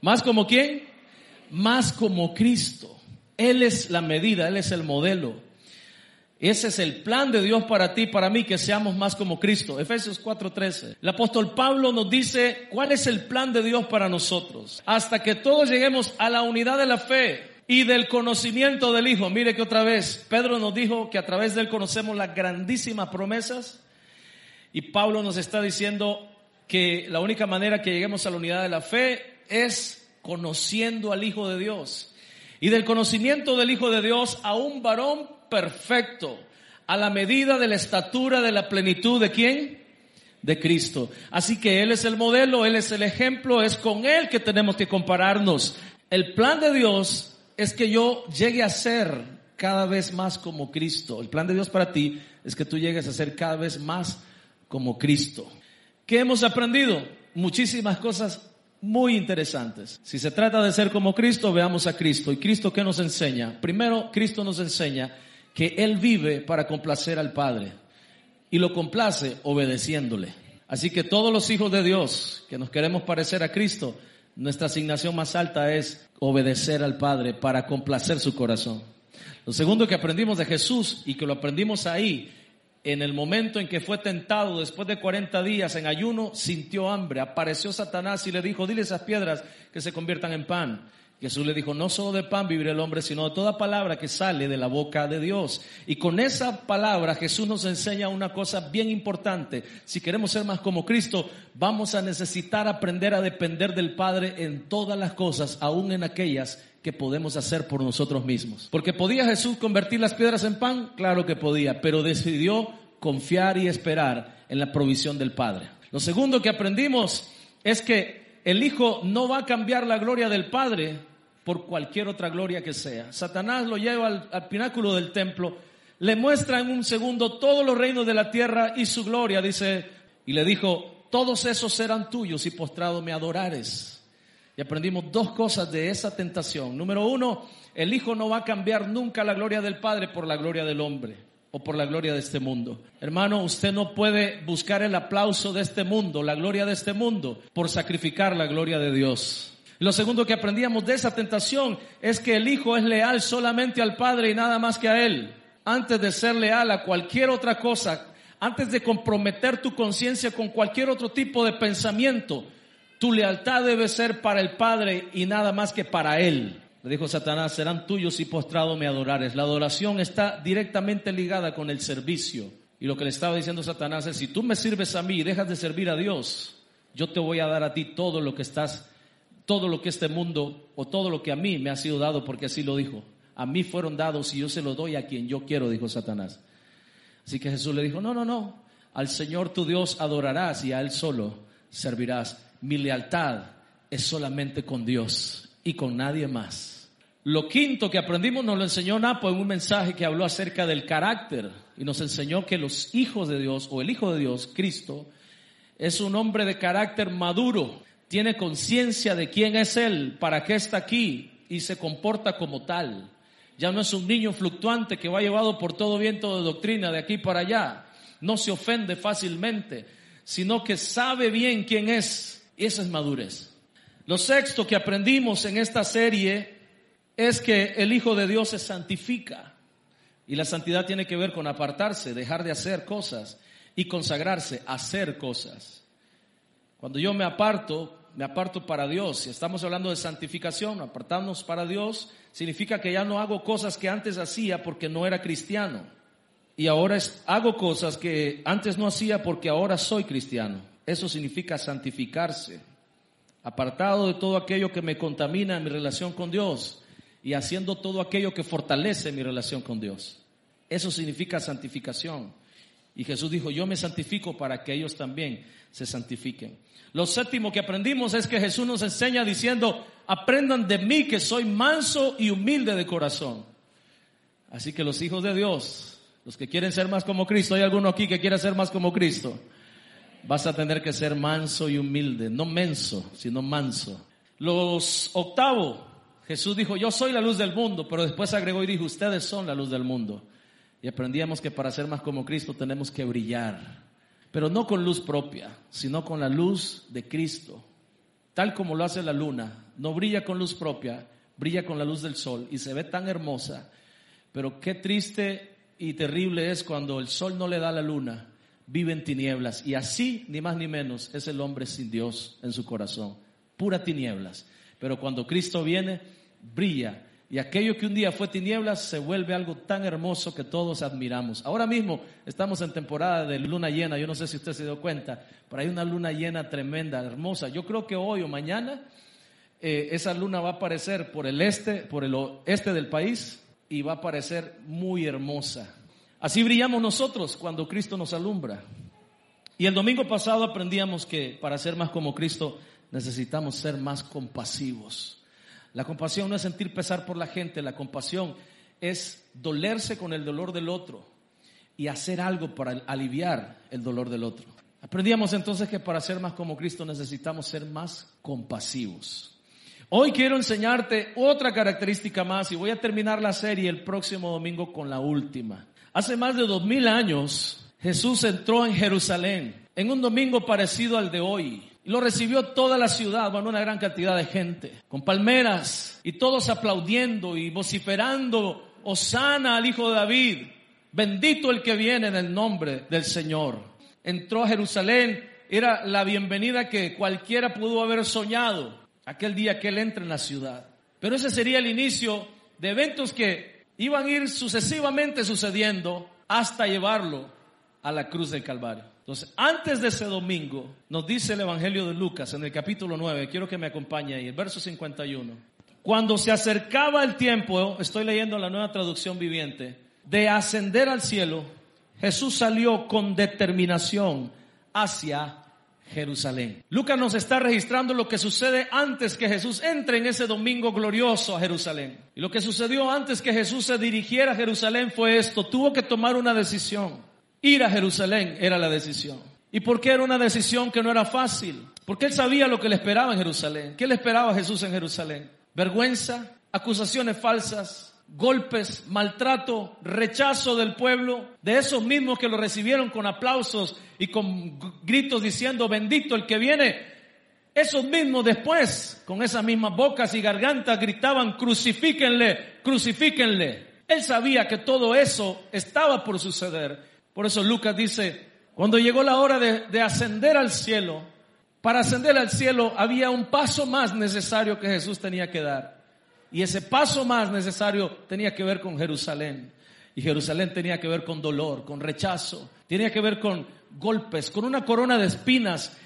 ¿Más como quién? Más como Cristo. Él es la medida, Él es el modelo. Ese es el plan de Dios para ti, para mí, que seamos más como Cristo. Efesios 4:13. El apóstol Pablo nos dice cuál es el plan de Dios para nosotros. Hasta que todos lleguemos a la unidad de la fe y del conocimiento del Hijo. Mire que otra vez, Pedro nos dijo que a través de él conocemos las grandísimas promesas. Y Pablo nos está diciendo que la única manera que lleguemos a la unidad de la fe es conociendo al Hijo de Dios. Y del conocimiento del Hijo de Dios a un varón perfecto, a la medida de la estatura de la plenitud de quién? De Cristo. Así que Él es el modelo, Él es el ejemplo, es con Él que tenemos que compararnos. El plan de Dios es que yo llegue a ser cada vez más como Cristo. El plan de Dios para ti es que tú llegues a ser cada vez más como Cristo. ¿Qué hemos aprendido? Muchísimas cosas muy interesantes. Si se trata de ser como Cristo, veamos a Cristo. ¿Y Cristo qué nos enseña? Primero, Cristo nos enseña que Él vive para complacer al Padre y lo complace obedeciéndole. Así que todos los hijos de Dios que nos queremos parecer a Cristo, nuestra asignación más alta es obedecer al Padre para complacer su corazón. Lo segundo que aprendimos de Jesús y que lo aprendimos ahí en el momento en que fue tentado, después de 40 días en ayuno, sintió hambre. Apareció Satanás y le dijo, dile esas piedras que se conviertan en pan. Jesús le dijo, no solo de pan vivirá el hombre, sino de toda palabra que sale de la boca de Dios. Y con esa palabra Jesús nos enseña una cosa bien importante. Si queremos ser más como Cristo, vamos a necesitar aprender a depender del Padre en todas las cosas, aún en aquellas que podemos hacer por nosotros mismos. Porque podía Jesús convertir las piedras en pan, claro que podía, pero decidió confiar y esperar en la provisión del Padre. Lo segundo que aprendimos es que el Hijo no va a cambiar la gloria del Padre por cualquier otra gloria que sea. Satanás lo lleva al, pináculo del templo, le muestra en un segundo todos los reinos de la tierra y su gloria, dice, y le dijo, todos esos serán tuyos y postrado me adorares. Y aprendimos dos cosas de esa tentación. Número uno, el Hijo no va a cambiar nunca la gloria del Padre por la gloria del hombre o por la gloria de este mundo. Hermano, usted no puede buscar el aplauso de este mundo, la gloria de este mundo, por sacrificar la gloria de Dios. Lo segundo que aprendíamos de esa tentación es que el Hijo es leal solamente al Padre y nada más que a Él. Antes de ser leal a cualquier otra cosa, antes de comprometer tu conciencia con cualquier otro tipo de pensamiento, tu lealtad debe ser para el Padre y nada más que para Él. Le dijo Satanás, serán tuyos y postrado me adorares. La adoración está directamente ligada con el servicio. Y lo que le estaba diciendo Satanás es, si tú me sirves a mí y dejas de servir a Dios, yo te voy a dar a ti todo lo que estás, todo lo que este mundo o todo lo que a mí me ha sido dado, porque así lo dijo. A mí fueron dados y yo se los doy a quien yo quiero, dijo Satanás. Así que Jesús le dijo, no, no, no, al Señor tu Dios adorarás y a Él solo servirás mi lealtad es solamente con Dios y con nadie más. Lo quinto que aprendimos nos lo enseñó Napo en un mensaje que habló acerca del carácter y nos enseñó que los hijos de Dios o el Hijo de Dios, Cristo, es un hombre de carácter maduro, tiene conciencia de quién es Él, para qué está aquí y se comporta como tal. Ya no es un niño fluctuante que va llevado por todo viento de doctrina de aquí para allá. No se ofende fácilmente, sino que sabe bien quién es y esa es madurez. Lo sexto que aprendimos en esta serie es que el Hijo de Dios se santifica. Y la santidad tiene que ver con apartarse, dejar de hacer cosas y consagrarse, hacer cosas. Cuando yo me aparto, me aparto para Dios. Si estamos hablando de santificación, apartarnos para Dios, significa que ya no hago cosas que antes hacía porque no era cristiano. Y ahora hago cosas que antes no hacía porque ahora soy cristiano. Eso significa santificarse, apartado de todo aquello que me contamina mi relación con Dios y haciendo todo aquello que fortalece mi relación con Dios. Eso significa santificación. Y Jesús dijo, yo me santifico para que ellos también se santifiquen. Lo séptimo que aprendimos es que Jesús nos enseña diciendo, aprendan de mí que soy manso y humilde de corazón. Así que los hijos de Dios, los que quieren ser más como Cristo, ¿hay alguno aquí que quiera ser más como Cristo? Vas a tener que ser manso y humilde, no menso, sino manso. Los octavo, Jesús dijo, yo soy la luz del mundo, pero después agregó y dijo, ustedes son la luz del mundo. Y aprendíamos que para ser más como Cristo tenemos que brillar, pero no con luz propia, sino con la luz de Cristo. tal como lo hace la luna. No brilla con luz propia, brilla con la luz del sol y se ve tan hermosa. Pero qué triste y terrible es cuando el sol no le da la luna, vive en tinieblas. Y así, ni más ni menos, es el hombre sin Dios en su corazón. Pura tinieblas. Pero cuando Cristo viene, brilla. Y aquello que un día fue tinieblas se vuelve algo tan hermoso que todos admiramos. Ahora mismo estamos en temporada de luna llena. Yo no sé si usted se dio cuenta, pero hay una luna llena tremenda, hermosa. Yo creo que hoy o mañana eh, esa luna va a aparecer por el este, por el oeste del país y va a aparecer muy hermosa. Así brillamos nosotros cuando Cristo nos alumbra. Y el domingo pasado aprendíamos que para ser más como Cristo necesitamos ser más compasivos. La compasión no es sentir pesar por la gente, la compasión es dolerse con el dolor del otro y hacer algo para aliviar el dolor del otro. Aprendíamos entonces que para ser más como Cristo necesitamos ser más compasivos. Hoy quiero enseñarte otra característica más y voy a terminar la serie el próximo domingo con la última. Hace más de dos mil años Jesús entró en Jerusalén en un domingo parecido al de hoy. Y lo recibió toda la ciudad, bueno, una gran cantidad de gente, con palmeras y todos aplaudiendo y vociferando, Osana al Hijo de David, bendito el que viene en el nombre del Señor. Entró a Jerusalén, era la bienvenida que cualquiera pudo haber soñado aquel día que él entra en la ciudad. Pero ese sería el inicio de eventos que iban a ir sucesivamente sucediendo hasta llevarlo a la cruz del Calvario. Entonces, antes de ese domingo, nos dice el Evangelio de Lucas en el capítulo 9, quiero que me acompañe ahí, el verso 51. Cuando se acercaba el tiempo, estoy leyendo la nueva traducción viviente, de ascender al cielo, Jesús salió con determinación hacia Jerusalén. Lucas nos está registrando lo que sucede antes que Jesús entre en ese domingo glorioso a Jerusalén. Y lo que sucedió antes que Jesús se dirigiera a Jerusalén fue esto, tuvo que tomar una decisión. Ir a Jerusalén era la decisión. ¿Y por qué era una decisión que no era fácil? Porque él sabía lo que le esperaba en Jerusalén. ¿Qué le esperaba Jesús en Jerusalén? Vergüenza, acusaciones falsas, golpes, maltrato, rechazo del pueblo, de esos mismos que lo recibieron con aplausos y con gritos diciendo, bendito el que viene. Esos mismos después, con esas mismas bocas y gargantas, gritaban, crucifíquenle, crucifíquenle. Él sabía que todo eso estaba por suceder por eso Lucas dice, cuando llegó la hora de, ascender al cielo, para ascender al cielo había un paso más necesario que Jesús tenía que dar. Y ese paso más necesario tenía que ver con Jerusalén. Y Jerusalén tenía que ver con dolor, con rechazo, tenía que ver con golpes, con una corona de espinas,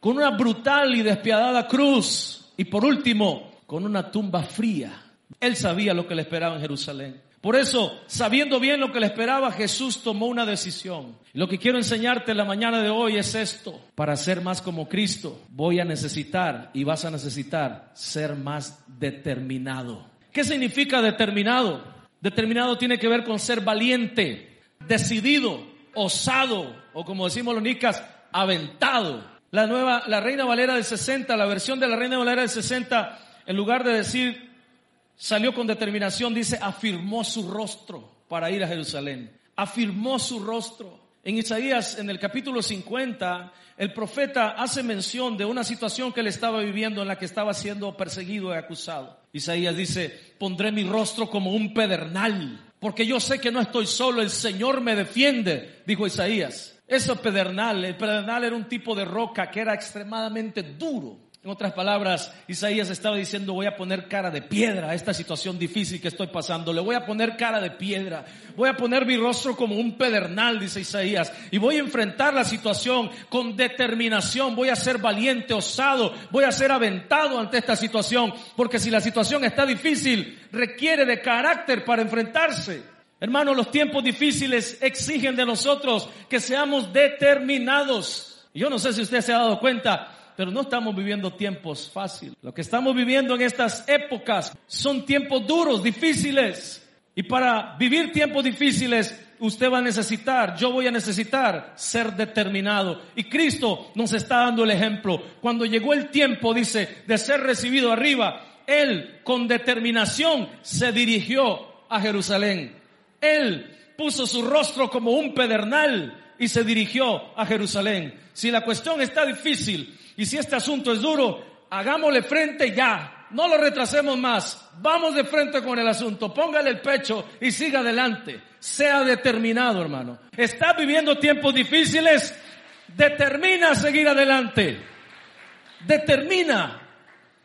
con una brutal y despiadada cruz. Y por último, con una tumba fría. Él sabía lo que le esperaba en Jerusalén. Por eso, sabiendo bien lo que le esperaba, Jesús tomó una decisión. Lo que quiero enseñarte en la mañana de hoy es esto. Para ser más como Cristo, voy a necesitar y vas a necesitar ser más determinado. ¿Qué significa determinado? Determinado tiene que ver con ser valiente, decidido, osado, o como decimos los nicas, aventado. La nueva, la Reina Valera del 60, la versión de la Reina Valera del 60, en lugar de decir salió con determinación, dice, afirmó su rostro para ir a Jerusalén. Afirmó su rostro. En Isaías, en el capítulo 50, el profeta hace mención de una situación que él estaba viviendo en la que estaba siendo perseguido y acusado. Isaías dice, pondré mi rostro como un pedernal, porque yo sé que no estoy solo, el Señor me defiende, dijo Isaías. Eso pedernal, el pedernal era un tipo de roca que era extremadamente duro. En otras palabras, Isaías estaba diciendo, voy a poner cara de piedra a esta situación difícil que estoy pasando. Le voy a poner cara de piedra. Voy a poner mi rostro como un pedernal, dice Isaías. Y voy a enfrentar la situación con determinación. Voy a ser valiente, osado. Voy a ser aventado ante esta situación. Porque si la situación está difícil, requiere de carácter para enfrentarse. Hermanos, los tiempos difíciles exigen de nosotros que seamos determinados. Yo no sé si usted se ha dado cuenta, pero no estamos viviendo tiempos fáciles. Lo que estamos viviendo en estas épocas son tiempos duros, difíciles. Y para vivir tiempos difíciles, usted va a necesitar, yo voy a necesitar ser determinado. Y Cristo nos está dando el ejemplo. Cuando llegó el tiempo, dice, de ser recibido arriba, Él con determinación se dirigió a Jerusalén. Él puso su rostro como un pedernal y se dirigió a Jerusalén. Si la cuestión está difícil, y si este asunto es duro, hagámosle frente ya, no lo retrasemos más, vamos de frente con el asunto, póngale el pecho y siga adelante, sea determinado hermano. ¿Estás viviendo tiempos difíciles? Determina seguir adelante, determina,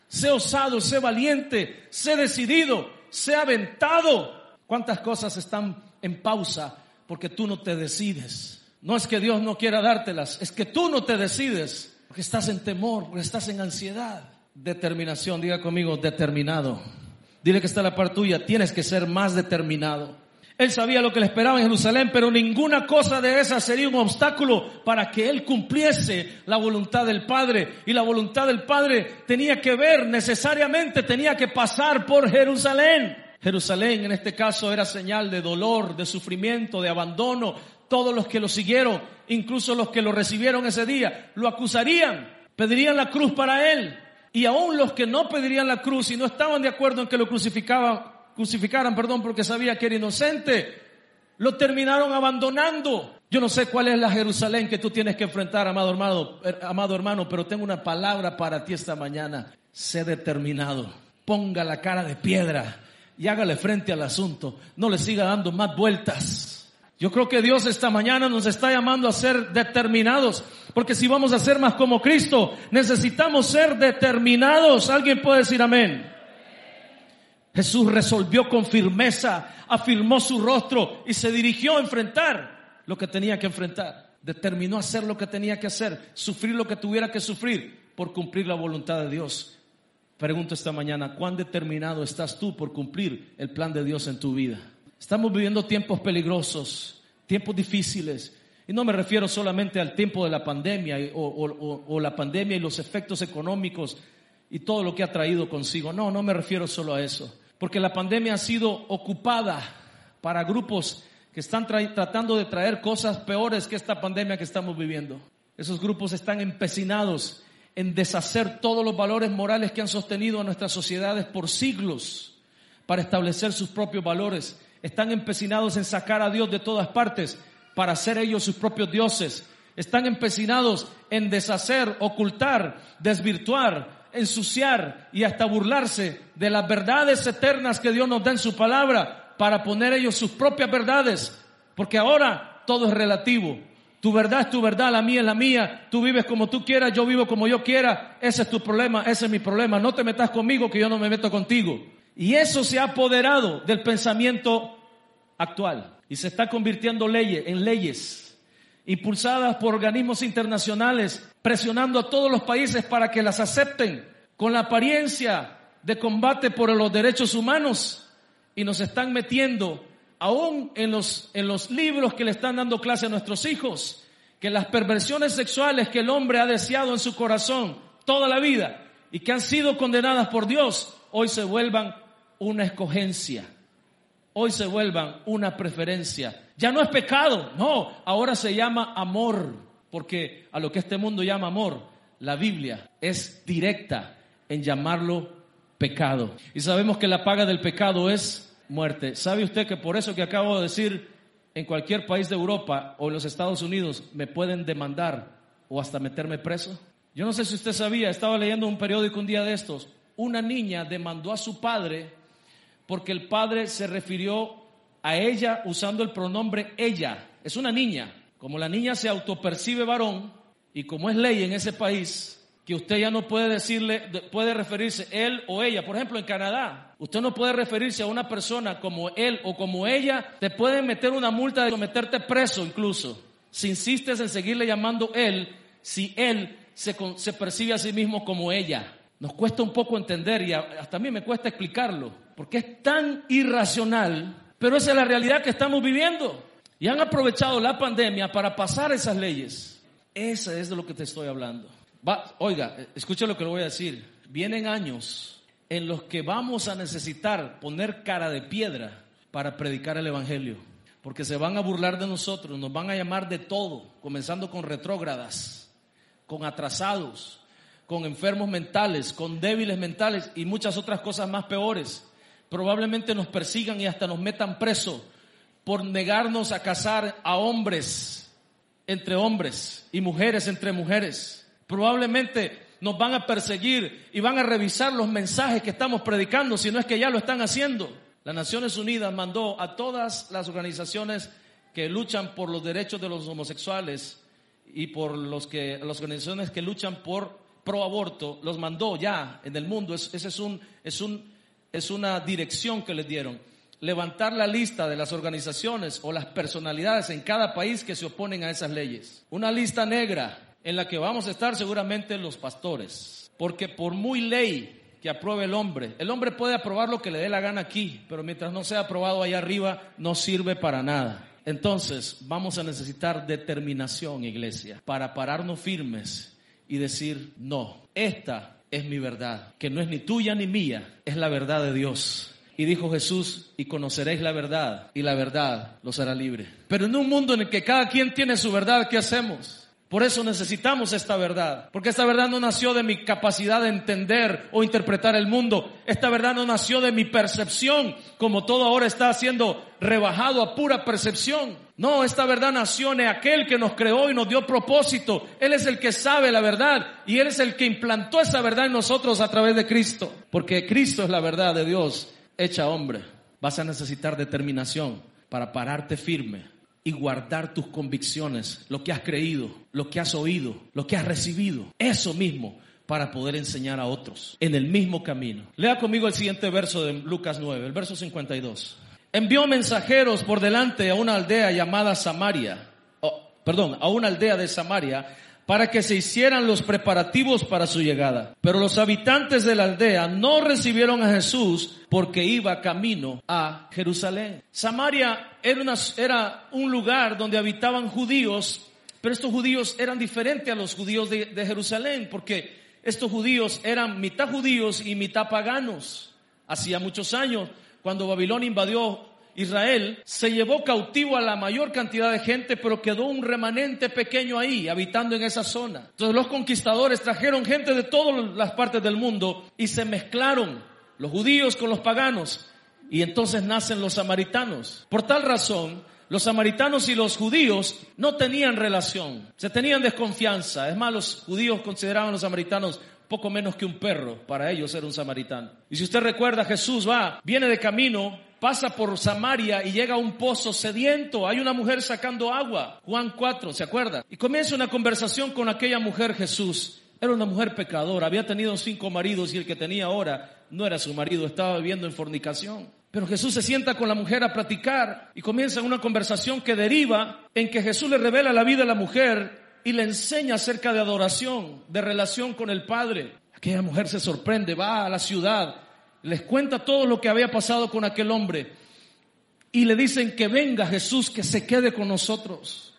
sé osado, sé valiente, sé decidido, sé aventado. ¿Cuántas cosas están en pausa porque tú no te decides? No es que Dios no quiera dártelas, es que tú no te decides, porque estás en temor, porque estás en ansiedad. Determinación, diga conmigo, determinado. Dile que está la parte tuya, tienes que ser más determinado. Él sabía lo que le esperaba en Jerusalén, pero ninguna cosa de esa sería un obstáculo para que él cumpliese la voluntad del Padre. Y la voluntad del Padre tenía que ver necesariamente, tenía que pasar por Jerusalén. Jerusalén en este caso era señal de dolor, de sufrimiento, de abandono, todos los que lo siguieron, incluso los que lo recibieron ese día, lo acusarían, pedirían la cruz para él. Y aún los que no pedirían la cruz y no estaban de acuerdo en que lo crucificaban, crucificaran, perdón, porque sabía que era inocente, lo terminaron abandonando. Yo no sé cuál es la Jerusalén que tú tienes que enfrentar, amado hermano, eh, amado hermano, pero tengo una palabra para ti esta mañana. Sé determinado. Ponga la cara de piedra y hágale frente al asunto. No le siga dando más vueltas. Yo creo que Dios esta mañana nos está llamando a ser determinados, porque si vamos a ser más como Cristo, necesitamos ser determinados. ¿Alguien puede decir amén? Jesús resolvió con firmeza, afirmó su rostro y se dirigió a enfrentar lo que tenía que enfrentar. Determinó hacer lo que tenía que hacer, sufrir lo que tuviera que sufrir por cumplir la voluntad de Dios. Pregunto esta mañana, ¿cuán determinado estás tú por cumplir el plan de Dios en tu vida? Estamos viviendo tiempos peligrosos, tiempos difíciles. Y no me refiero solamente al tiempo de la pandemia o, la pandemia y los efectos económicos y todo lo que ha traído consigo. No, no me refiero solo a eso. Porque la pandemia ha sido ocupada para grupos que están tratando de traer cosas peores que esta pandemia que estamos viviendo. Esos grupos están empecinados en deshacer todos los valores morales que han sostenido a nuestras sociedades por siglos para establecer sus propios valores están empecinados en sacar a Dios de todas partes para ser ellos sus propios dioses. Están empecinados en deshacer, ocultar, desvirtuar, ensuciar y hasta burlarse de las verdades eternas que Dios nos da en su palabra para poner ellos sus propias verdades. Porque ahora todo es relativo. Tu verdad es tu verdad, la mía es la mía. Tú vives como tú quieras, yo vivo como yo quiera. Ese es tu problema, ese es mi problema. No te metas conmigo que yo no me meto contigo. Y eso se ha apoderado del pensamiento actual. Y se está convirtiendo en leyes impulsadas por organismos internacionales, presionando a todos los países para que las acepten con la apariencia de combate por los derechos humanos y nos están metiendo aún en los, en los libros que le están dando clase a nuestros hijos, que las perversiones sexuales que el hombre ha deseado en su corazón toda la vida y que han sido condenadas por Dios, hoy se vuelvan una escogencia. Hoy se vuelvan una preferencia. Ya no es pecado, no, ahora se llama amor, porque a lo que este mundo llama amor, la Biblia es directa en llamarlo pecado. Y sabemos que la paga del pecado es muerte. ¿Sabe usted que por eso que acabo de decir, en cualquier país de Europa o en los Estados Unidos me pueden demandar o hasta meterme preso? Yo no sé si usted sabía, estaba leyendo un periódico un día de estos, una niña demandó a su padre porque el padre se refirió a ella usando el pronombre ella. Es una niña. Como la niña se autopercibe varón y como es ley en ese país, que usted ya no puede decirle, puede referirse él o ella. Por ejemplo, en Canadá, usted no puede referirse a una persona como él o como ella, te pueden meter una multa de meterte preso incluso, si insistes en seguirle llamando él, si él se, se percibe a sí mismo como ella. Nos cuesta un poco entender y hasta a mí me cuesta explicarlo porque es tan irracional, pero esa es la realidad que estamos viviendo. Y han aprovechado la pandemia para pasar esas leyes. Esa es de lo que te estoy hablando. oiga, escucha lo que le voy a decir. Vienen años en los que vamos a necesitar poner cara de piedra para predicar el Evangelio. Porque se van a burlar de nosotros, nos van a llamar de todo, comenzando con retrógradas, con atrasados, con enfermos mentales, con débiles mentales y muchas otras cosas más peores probablemente nos persigan y hasta nos metan preso por negarnos a casar a hombres entre hombres y mujeres entre mujeres. Probablemente nos van a perseguir y van a revisar los mensajes que estamos predicando, si no es que ya lo están haciendo. Las Naciones Unidas mandó a todas las organizaciones que luchan por los derechos de los homosexuales y por los que, las organizaciones que luchan por pro aborto, los mandó ya en el mundo. Es, ese es, un, es, un, es una dirección que les dieron. Levantar la lista de las organizaciones o las personalidades en cada país que se oponen a esas leyes. Una lista negra en la que vamos a estar seguramente los pastores. Porque por muy ley que apruebe el hombre. El hombre puede aprobar lo que le dé la gana aquí, pero mientras no sea aprobado allá arriba, no sirve para nada. Entonces, vamos a necesitar determinación, iglesia, para pararnos firmes y decir, no, esta es mi verdad, que no es ni tuya ni mía, es la verdad de Dios. Y dijo Jesús, y conoceréis la verdad, y la verdad los hará libre. Pero en un mundo en el que cada quien tiene su verdad, ¿qué hacemos? Por eso necesitamos esta verdad, porque esta verdad no nació de mi capacidad de entender o interpretar el mundo, esta verdad no nació de mi percepción, como todo ahora está siendo rebajado a pura percepción. No, esta verdad nació en aquel que nos creó y nos dio propósito. Él es el que sabe la verdad y Él es el que implantó esa verdad en nosotros a través de Cristo, porque Cristo es la verdad de Dios hecha hombre. Vas a necesitar determinación para pararte firme y guardar tus convicciones, lo que has creído, lo que has oído, lo que has recibido. Eso mismo para poder enseñar a otros en el mismo camino. Lea conmigo el siguiente verso de Lucas 9, el verso 52. Envió mensajeros por delante a una aldea llamada Samaria, perdón, a una aldea de Samaria para que se hicieran los preparativos para su llegada. Pero los habitantes de la aldea no recibieron a Jesús porque iba camino a Jerusalén. Samaria era, un lugar donde habitaban judíos, pero estos judíos eran diferentes a los judíos de Jerusalén porque estos judíos eran mitad judíos y mitad paganos. Hacía muchos años, cuando Babilonia invadió Israel se llevó cautivo a la mayor cantidad de gente, pero quedó un remanente pequeño ahí, habitando en esa zona. Entonces los conquistadores trajeron gente de todas las partes del mundo y se mezclaron los judíos con los paganos. Y entonces nacen los samaritanos. Por tal razón, los samaritanos y los judíos no tenían relación, se tenían desconfianza. Es más, los judíos consideraban a los samaritanos poco menos que un perro, para ellos era un samaritano. Y si usted recuerda, Jesús va, viene de camino pasa por Samaria y llega a un pozo sediento. Hay una mujer sacando agua. Juan 4, ¿se acuerda? Y comienza una conversación con aquella mujer Jesús. Era una mujer pecadora, había tenido cinco maridos y el que tenía ahora no era su marido, estaba viviendo en fornicación. Pero Jesús se sienta con la mujer a platicar y comienza una conversación que deriva en que Jesús le revela la vida a la mujer y le enseña acerca de adoración, de relación con el Padre. Aquella mujer se sorprende, va a la ciudad, les cuenta todo lo que había pasado con aquel hombre y le dicen que venga Jesús, que se quede con nosotros.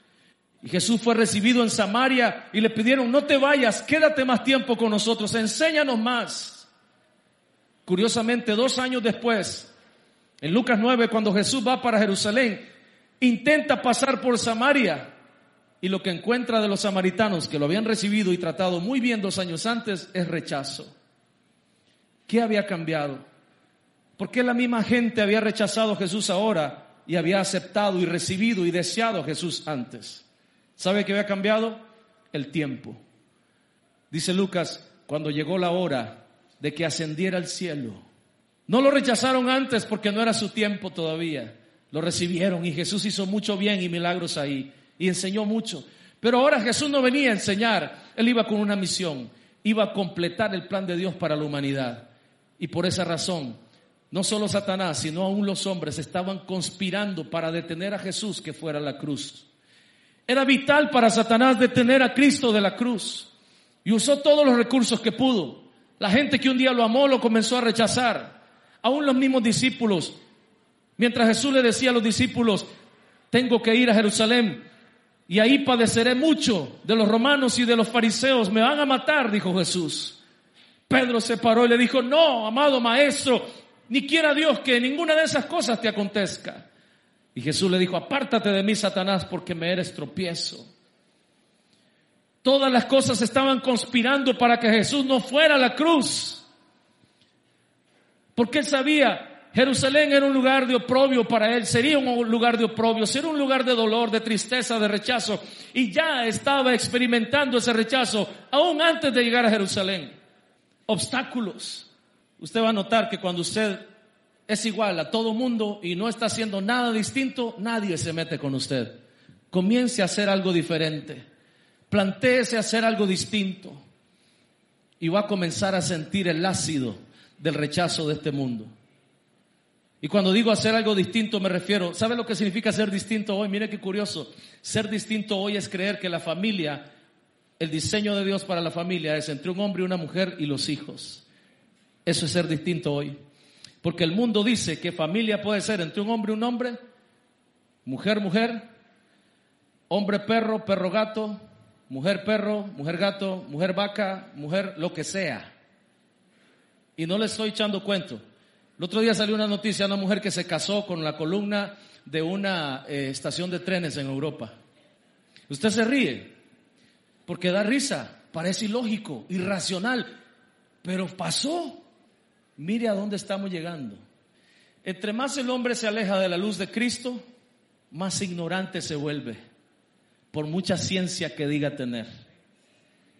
Y Jesús fue recibido en Samaria y le pidieron, no te vayas, quédate más tiempo con nosotros, enséñanos más. Curiosamente, dos años después, en Lucas 9, cuando Jesús va para Jerusalén, intenta pasar por Samaria y lo que encuentra de los samaritanos que lo habían recibido y tratado muy bien dos años antes es rechazo. ¿Qué había cambiado? ¿Por qué la misma gente había rechazado a Jesús ahora y había aceptado y recibido y deseado a Jesús antes? ¿Sabe qué había cambiado? El tiempo. Dice Lucas, cuando llegó la hora de que ascendiera al cielo. No lo rechazaron antes porque no era su tiempo todavía. Lo recibieron y Jesús hizo mucho bien y milagros ahí y enseñó mucho. Pero ahora Jesús no venía a enseñar, él iba con una misión, iba a completar el plan de Dios para la humanidad. Y por esa razón, no solo Satanás, sino aún los hombres estaban conspirando para detener a Jesús que fuera a la cruz. Era vital para Satanás detener a Cristo de la cruz. Y usó todos los recursos que pudo. La gente que un día lo amó lo comenzó a rechazar. Aún los mismos discípulos. Mientras Jesús le decía a los discípulos, tengo que ir a Jerusalén y ahí padeceré mucho de los romanos y de los fariseos. Me van a matar, dijo Jesús. Pedro se paró y le dijo, no, amado maestro, ni quiera Dios que ninguna de esas cosas te acontezca. Y Jesús le dijo, apártate de mí, Satanás, porque me eres tropiezo. Todas las cosas estaban conspirando para que Jesús no fuera a la cruz. Porque él sabía Jerusalén era un lugar de oprobio para él, sería un lugar de oprobio, sería un lugar de dolor, de tristeza, de rechazo. Y ya estaba experimentando ese rechazo aún antes de llegar a Jerusalén. Obstáculos. Usted va a notar que cuando usted es igual a todo mundo y no está haciendo nada distinto, nadie se mete con usted. Comience a hacer algo diferente. Plantéese hacer algo distinto. Y va a comenzar a sentir el ácido del rechazo de este mundo. Y cuando digo hacer algo distinto me refiero, ¿sabe lo que significa ser distinto hoy? Mire qué curioso. Ser distinto hoy es creer que la familia, el diseño de Dios para la familia es entre un hombre y una mujer y los hijos. Eso es ser distinto hoy. Porque el mundo dice que familia puede ser entre un hombre y un hombre, mujer, mujer, hombre, perro, perro, gato, mujer, perro, mujer, gato, mujer, vaca, mujer, lo que sea. Y no le estoy echando cuento. El otro día salió una noticia de una mujer que se casó con la columna de una eh, estación de trenes en Europa. Usted se ríe porque da risa, parece ilógico, irracional, pero pasó. Mire a dónde estamos llegando. Entre más el hombre se aleja de la luz de Cristo, más ignorante se vuelve, por mucha ciencia que diga tener.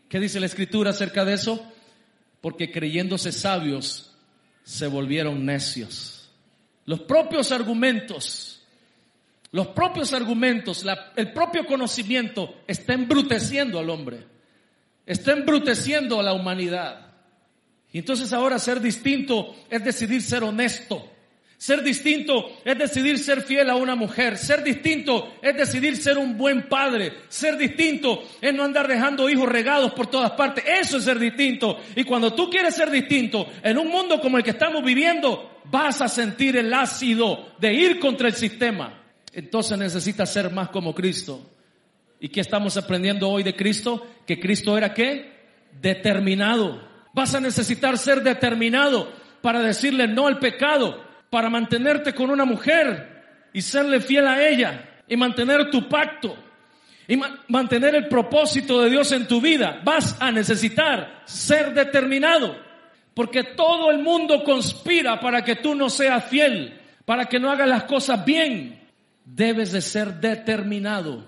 ¿Qué dice la escritura acerca de eso? Porque creyéndose sabios, se volvieron necios. Los propios argumentos, los propios argumentos, el propio conocimiento está embruteciendo al hombre, está embruteciendo a la humanidad. Y entonces ahora ser distinto es decidir ser honesto, ser distinto es decidir ser fiel a una mujer. Ser distinto es decidir ser un buen padre. Ser distinto es no andar dejando hijos regados por todas partes. Eso es ser distinto. Y cuando tú quieres ser distinto en un mundo como el que estamos viviendo, vas a sentir el ácido de ir contra el sistema. Entonces necesitas ser más como Cristo. ¿Y qué estamos aprendiendo hoy de Cristo? Que Cristo era qué? Determinado. Vas a necesitar ser determinado para decirle no al pecado para mantenerte con una mujer y serle fiel a ella y mantener tu pacto y mantener el propósito de Dios en tu vida, vas a necesitar ser determinado. Porque todo el mundo conspira para que tú no seas fiel, para que no hagas las cosas bien. Debes de ser determinado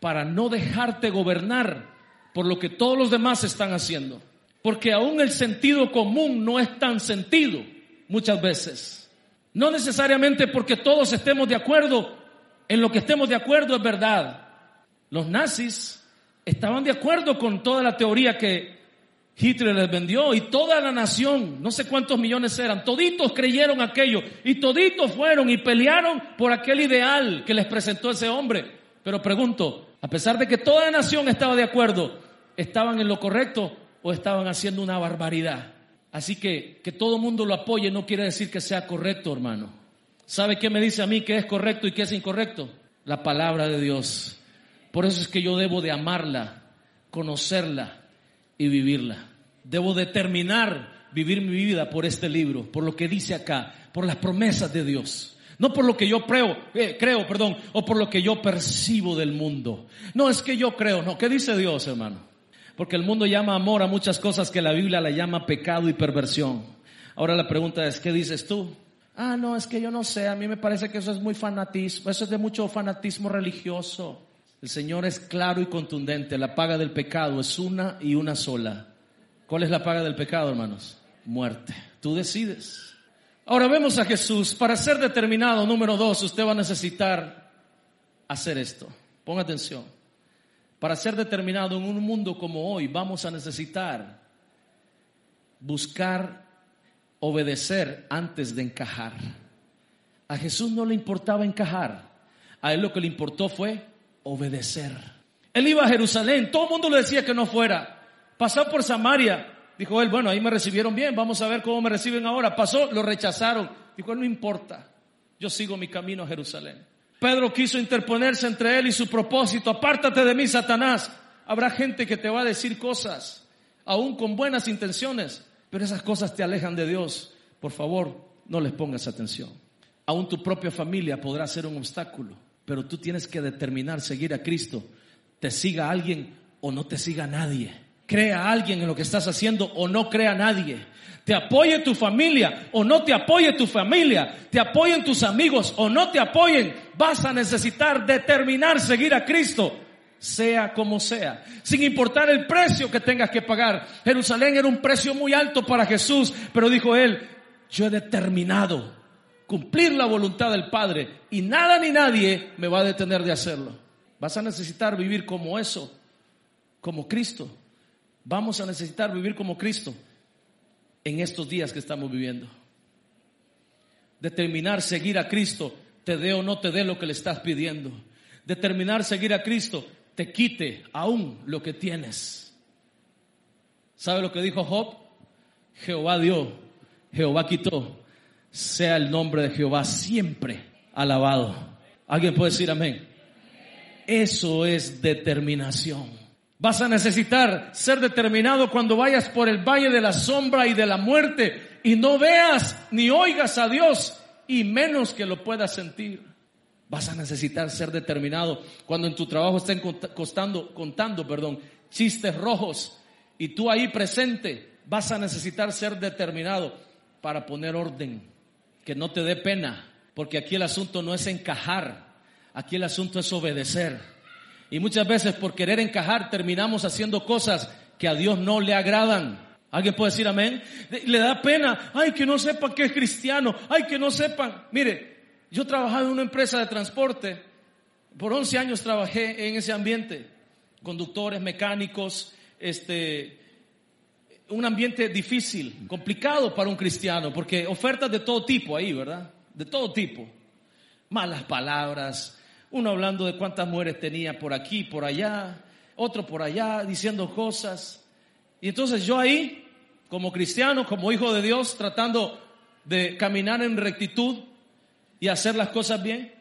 para no dejarte gobernar por lo que todos los demás están haciendo. Porque aún el sentido común no es tan sentido muchas veces. No necesariamente porque todos estemos de acuerdo en lo que estemos de acuerdo es verdad. Los nazis estaban de acuerdo con toda la teoría que Hitler les vendió y toda la nación, no sé cuántos millones eran, toditos creyeron aquello y toditos fueron y pelearon por aquel ideal que les presentó ese hombre. Pero pregunto, a pesar de que toda la nación estaba de acuerdo, ¿estaban en lo correcto o estaban haciendo una barbaridad? Así que que todo mundo lo apoye no quiere decir que sea correcto, hermano. ¿Sabe qué me dice a mí que es correcto y qué es incorrecto? La palabra de Dios. Por eso es que yo debo de amarla, conocerla y vivirla. Debo determinar vivir mi vida por este libro, por lo que dice acá, por las promesas de Dios. No por lo que yo creo, eh, creo, perdón, o por lo que yo percibo del mundo. No es que yo creo, no. ¿Qué dice Dios, hermano? Porque el mundo llama amor a muchas cosas que la Biblia la llama pecado y perversión. Ahora la pregunta es, ¿qué dices tú? Ah, no, es que yo no sé, a mí me parece que eso es muy fanatismo, eso es de mucho fanatismo religioso. El Señor es claro y contundente, la paga del pecado es una y una sola. ¿Cuál es la paga del pecado, hermanos? Muerte. Tú decides. Ahora vemos a Jesús. Para ser determinado, número dos, usted va a necesitar hacer esto. Ponga atención. Para ser determinado en un mundo como hoy, vamos a necesitar buscar obedecer antes de encajar. A Jesús no le importaba encajar, a él lo que le importó fue obedecer. Él iba a Jerusalén, todo el mundo le decía que no fuera. Pasó por Samaria, dijo él, bueno, ahí me recibieron bien, vamos a ver cómo me reciben ahora. Pasó, lo rechazaron, dijo él, no importa, yo sigo mi camino a Jerusalén. Pedro quiso interponerse entre él y su propósito. Apártate de mí, Satanás. Habrá gente que te va a decir cosas, aún con buenas intenciones, pero esas cosas te alejan de Dios. Por favor, no les pongas atención. Aún tu propia familia podrá ser un obstáculo, pero tú tienes que determinar seguir a Cristo. Te siga alguien o no te siga nadie. crea a alguien en lo que estás haciendo o no crea nadie. Te apoye tu familia o no te apoye tu familia. Te apoyen tus amigos o no te apoyen. Vas a necesitar determinar seguir a Cristo sea como sea, sin importar el precio que tengas que pagar. Jerusalén era un precio muy alto para Jesús, pero dijo él, yo he determinado cumplir la voluntad del Padre y nada ni nadie me va a detener de hacerlo. Vas a necesitar vivir como eso, como Cristo. Vamos a necesitar vivir como Cristo en estos días que estamos viviendo. Determinar seguir a Cristo, te dé o no te dé lo que le estás pidiendo. Determinar seguir a Cristo, te quite aún lo que tienes. ¿Sabe lo que dijo Job? Jehová dio, Jehová quitó. Sea el nombre de Jehová siempre alabado. ¿Alguien puede decir amén? Eso es determinación. Vas a necesitar ser determinado cuando vayas por el valle de la sombra y de la muerte y no veas ni oigas a Dios y menos que lo puedas sentir. Vas a necesitar ser determinado cuando en tu trabajo estén contando, contando perdón, chistes rojos y tú ahí presente. Vas a necesitar ser determinado para poner orden, que no te dé pena, porque aquí el asunto no es encajar, aquí el asunto es obedecer. Y muchas veces por querer encajar terminamos haciendo cosas que a Dios no le agradan. ¿Alguien puede decir amén? Le da pena, ay, que no sepan que es cristiano, ay, que no sepan. Mire, yo trabajaba en una empresa de transporte. Por 11 años trabajé en ese ambiente. Conductores, mecánicos, este, un ambiente difícil, complicado para un cristiano, porque ofertas de todo tipo ahí, ¿verdad? De todo tipo. Malas palabras, uno hablando de cuántas mujeres tenía por aquí, por allá, otro por allá, diciendo cosas. Y entonces yo ahí, como cristiano, como hijo de Dios, tratando de caminar en rectitud, y hacer las cosas bien.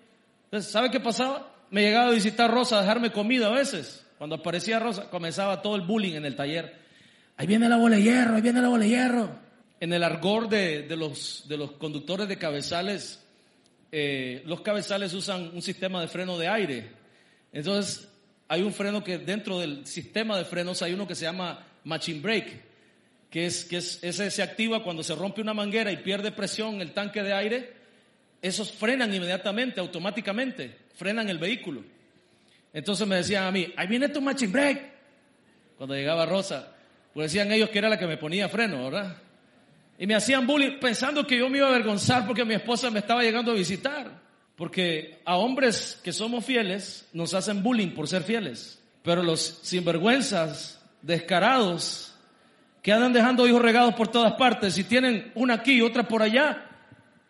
Entonces, ¿sabe qué pasaba? Me llegaba a visitar Rosa a dejarme comida a veces. Cuando aparecía Rosa, comenzaba todo el bullying en el taller. Ahí viene la bola de hierro, ahí viene la bola de hierro. En el argor de, los, de los conductores de cabezales, eh, los cabezales usan un sistema de freno de aire. Entonces, hay un freno que dentro del sistema de frenos hay uno que se llama machine brake, que es que es, ese se activa cuando se rompe una manguera y pierde presión el tanque de aire esos frenan inmediatamente, automáticamente, frenan el vehículo. Entonces me decían a mí, ahí viene tu machine brake. Cuando llegaba Rosa, pues decían ellos que era la que me ponía freno, ¿verdad? Y me hacían bullying pensando que yo me iba a avergonzar porque mi esposa me estaba llegando a visitar. Porque a hombres que somos fieles nos hacen bullying por ser fieles. Pero los sinvergüenzas, descarados, que andan dejando hijos regados por todas partes y tienen una aquí y otra por allá,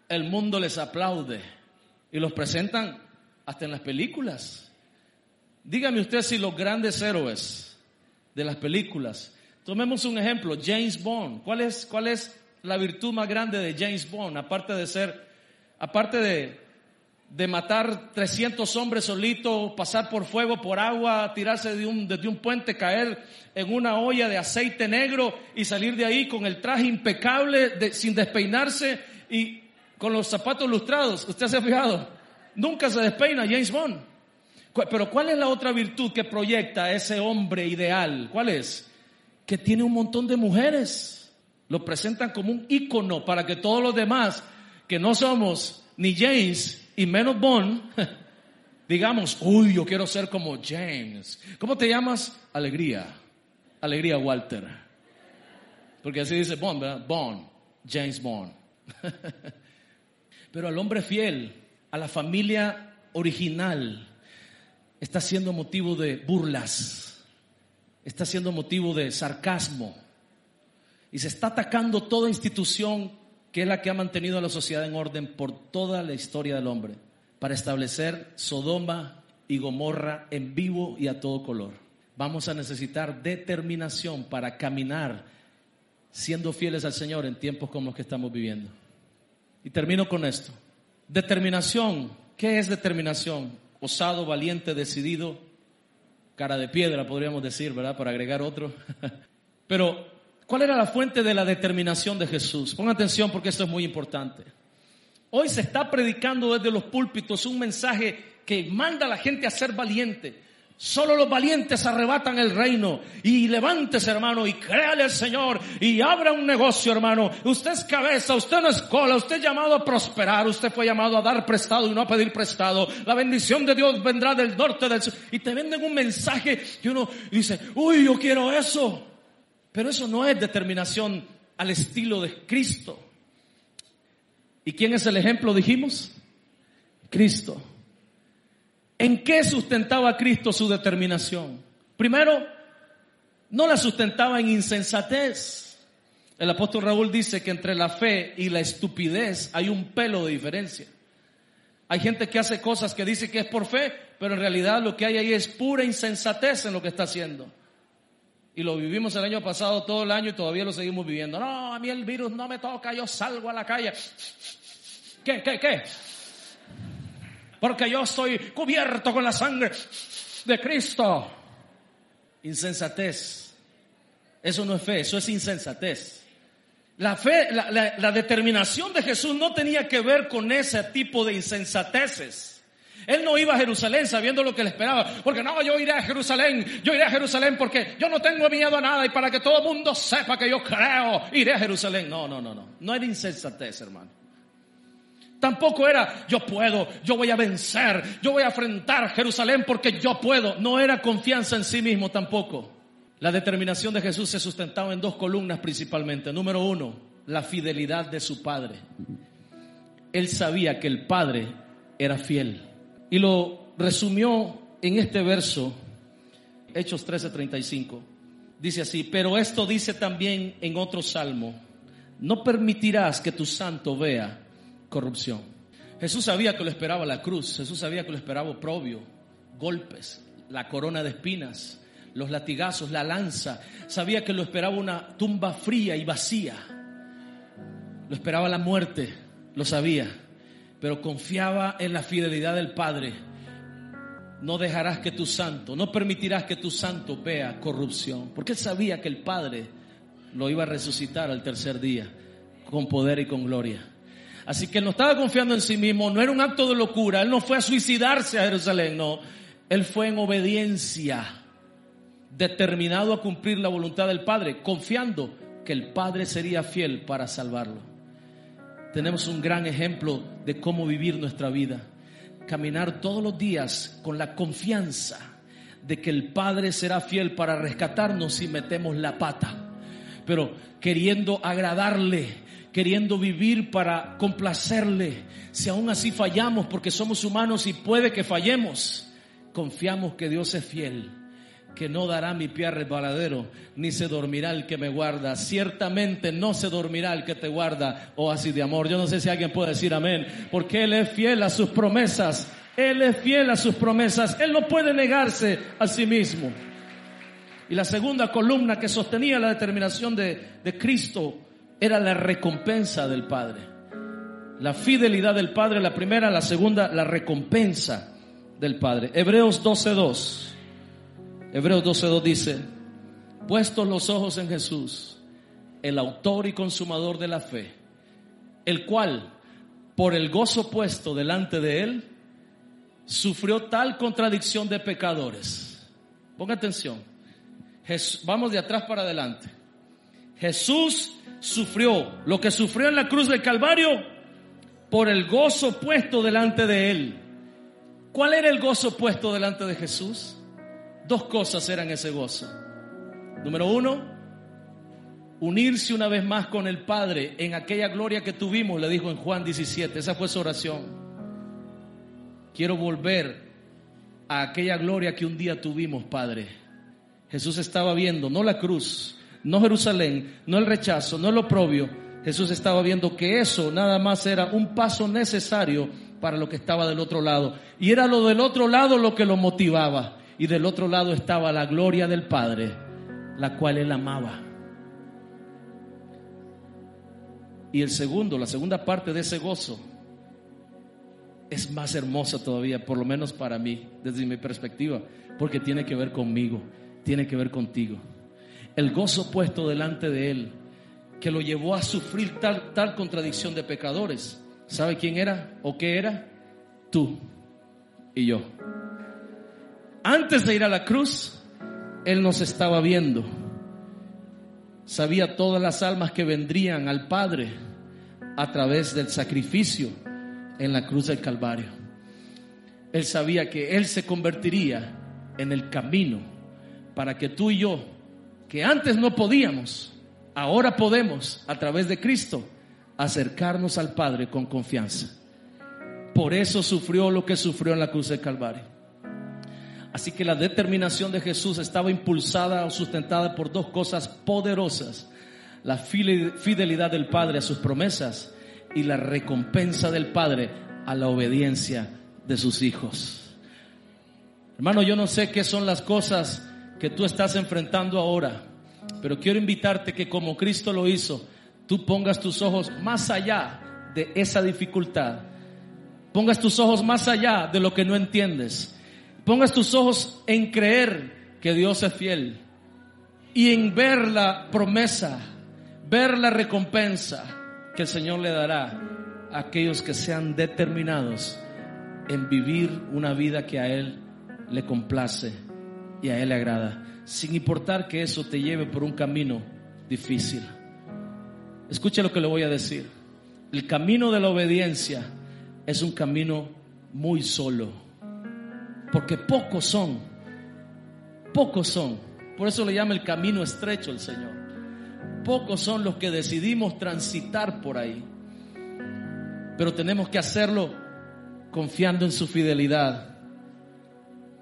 el mundo les aplaude y los presentan hasta en las películas. Dígame usted si los grandes héroes de las películas, tomemos un ejemplo, James Bond, ¿cuál es, cuál es la virtud más grande de James Bond? Aparte de ser, aparte de, de matar 300 hombres solitos, pasar por fuego, por agua, tirarse de un, desde un puente, caer en una olla de aceite negro y salir de ahí con el traje impecable, sin despeinarse y con los zapatos lustrados. ¿Usted se ha fijado? Nunca se despeina James Bond. Pero ¿cuál es la otra virtud que proyecta ese hombre ideal? ¿Cuál es? Que tiene un montón de mujeres. Lo presentan como un ícono para que todos los demás, que no somos ni James y menos Bond, digamos, uy, yo quiero ser como James. ¿Cómo te llamas? Alegría. Alegría Walter. Porque así dice Bond, ¿verdad? Bond. James Bond. Pero al hombre fiel, a la familia original, está siendo motivo de burlas, está siendo motivo de sarcasmo. Y se está atacando toda institución que es la que ha mantenido a la sociedad en orden por toda la historia del hombre, para establecer Sodoma y Gomorra en vivo y a todo color. Vamos a necesitar determinación para caminar siendo fieles al Señor en tiempos como los que estamos viviendo. Y termino con esto. Determinación. ¿Qué es determinación? Osado, valiente, decidido, cara de piedra, podríamos decir, ¿verdad? Para agregar otro. Pero, ¿cuál era la fuente de la determinación de Jesús? Ponga atención porque esto es muy importante. Hoy se está predicando desde los púlpitos un mensaje que manda a la gente a ser valiente. Solo los valientes arrebatan el reino. Y levántese, hermano, y créale al Señor. Y abra un negocio, hermano. Usted es cabeza, usted no es cola. Usted es llamado a prosperar. Usted fue llamado a dar prestado y no a pedir prestado. La bendición de Dios vendrá del norte, del sur. Y te venden un mensaje que uno dice, uy, yo quiero eso. Pero eso no es determinación al estilo de Cristo. ¿Y quién es el ejemplo, dijimos? Cristo. ¿En qué sustentaba Cristo su determinación? Primero, no la sustentaba en insensatez. El apóstol Raúl dice que entre la fe y la estupidez hay un pelo de diferencia. Hay gente que hace cosas que dice que es por fe, pero en realidad lo que hay ahí es pura insensatez en lo que está haciendo. Y lo vivimos el año pasado todo el año y todavía lo seguimos viviendo. No, a mí el virus no me toca, yo salgo a la calle. ¿Qué, qué, qué? Porque yo estoy cubierto con la sangre de Cristo. Insensatez. Eso no es fe, eso es insensatez. La fe, la, determinación de Jesús no tenía que ver con ese tipo de insensateces. Él no iba a Jerusalén sabiendo lo que le esperaba, porque no, yo iré a Jerusalén, yo iré a Jerusalén porque yo no tengo miedo a nada y para que todo el mundo sepa que yo creo, iré a Jerusalén. No, no, no, no. No era insensatez, hermano. Tampoco era yo puedo, yo voy a vencer, yo voy a enfrentar Jerusalén porque yo puedo. No era confianza en sí mismo tampoco. La determinación de Jesús se sustentaba en dos columnas principalmente. Número uno, la fidelidad de su Padre. Él sabía que el Padre era fiel. Y lo resumió en este verso, Hechos 13:35. Dice así, pero esto dice también en otro salmo, no permitirás que tu santo vea corrupción. Jesús sabía que lo esperaba la cruz, Jesús sabía que lo esperaba oprobio, golpes, la corona de espinas, los latigazos, la lanza. Sabía que lo esperaba una tumba fría y vacía. Lo esperaba la muerte, lo sabía, pero confiaba en la fidelidad del Padre. No dejarás que tu santo, no permitirás que tu santo vea corrupción, porque él sabía que el Padre lo iba a resucitar al tercer día con poder y con gloria. Así que no estaba confiando en sí mismo, no era un acto de locura, él no fue a suicidarse a Jerusalén, no, él fue en obediencia, determinado a cumplir la voluntad del Padre, confiando que el Padre sería fiel para salvarlo. Tenemos un gran ejemplo de cómo vivir nuestra vida, caminar todos los días con la confianza de que el Padre será fiel para rescatarnos si metemos la pata, pero queriendo agradarle, queriendo vivir para complacerle. Si aún así fallamos porque somos humanos y puede que fallemos, confiamos que Dios es fiel, que no dará mi pie a resbaladero, ni se dormirá el que me guarda. Ciertamente no se dormirá el que te guarda, oh así de amor. Yo no sé si alguien puede decir amén, porque Él es fiel a sus promesas. Él es fiel a sus promesas. Él no puede negarse a sí mismo. Y la segunda columna que sostenía la determinación de, de Cristo era la recompensa del Padre. La fidelidad del Padre, la primera, la segunda, la recompensa del Padre. Hebreos 12.2. Hebreos 12.2 dice, puestos los ojos en Jesús, el autor y consumador de la fe, el cual, por el gozo puesto delante de él, sufrió tal contradicción de pecadores. Ponga atención. vamos de atrás para adelante. Jesús sufrió lo que sufrió en la cruz del Calvario por el gozo puesto delante de él. ¿Cuál era el gozo puesto delante de Jesús? Dos cosas eran ese gozo. Número uno, unirse una vez más con el Padre en aquella gloria que tuvimos, le dijo en Juan 17, esa fue su oración. Quiero volver a aquella gloria que un día tuvimos, Padre. Jesús estaba viendo, no la cruz, no Jerusalén, no el rechazo, no el oprobio. Jesús estaba viendo que eso nada más era un paso necesario para lo que estaba del otro lado. Y era lo del otro lado lo que lo motivaba. Y del otro lado estaba la gloria del Padre, la cual él amaba. Y el segundo, la segunda parte de ese gozo, es más hermosa todavía, por lo menos para mí, desde mi perspectiva, porque tiene que ver conmigo, tiene que ver contigo el gozo puesto delante de él, que lo llevó a sufrir tal, tal contradicción de pecadores. ¿Sabe quién era o qué era? Tú y yo. Antes de ir a la cruz, Él nos estaba viendo. Sabía todas las almas que vendrían al Padre a través del sacrificio en la cruz del Calvario. Él sabía que Él se convertiría en el camino para que tú y yo, que antes no podíamos, ahora podemos, a través de Cristo, acercarnos al Padre con confianza. Por eso sufrió lo que sufrió en la cruz del Calvario. Así que la determinación de Jesús estaba impulsada o sustentada por dos cosas poderosas. La fidelidad del Padre a sus promesas y la recompensa del Padre a la obediencia de sus hijos. Hermano, yo no sé qué son las cosas que tú estás enfrentando ahora, pero quiero invitarte que como Cristo lo hizo, tú pongas tus ojos más allá de esa dificultad. Pongas tus ojos más allá de lo que no entiendes. Pongas tus ojos en creer que Dios es fiel y en ver la promesa, ver la recompensa que el Señor le dará a aquellos que sean determinados en vivir una vida que a Él le complace y a Él le agrada, sin importar que eso te lleve por un camino difícil. Escuche lo que le voy a decir. El camino de la obediencia es un camino muy solo, porque pocos son, pocos son. Por eso le llama el camino estrecho el Señor. Pocos son los que decidimos transitar por ahí, pero tenemos que hacerlo confiando en su fidelidad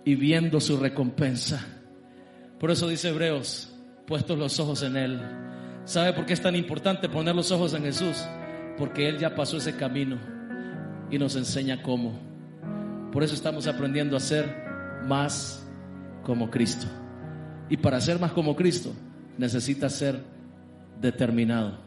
y viendo su recompensa. Por eso dice Hebreos, puestos los ojos en Él ¿Sabe por qué es tan importante poner los ojos en Jesús? Porque Él ya pasó ese camino y nos enseña cómo. Por eso estamos aprendiendo a ser más como Cristo. Y para ser más como Cristo necesita ser determinado.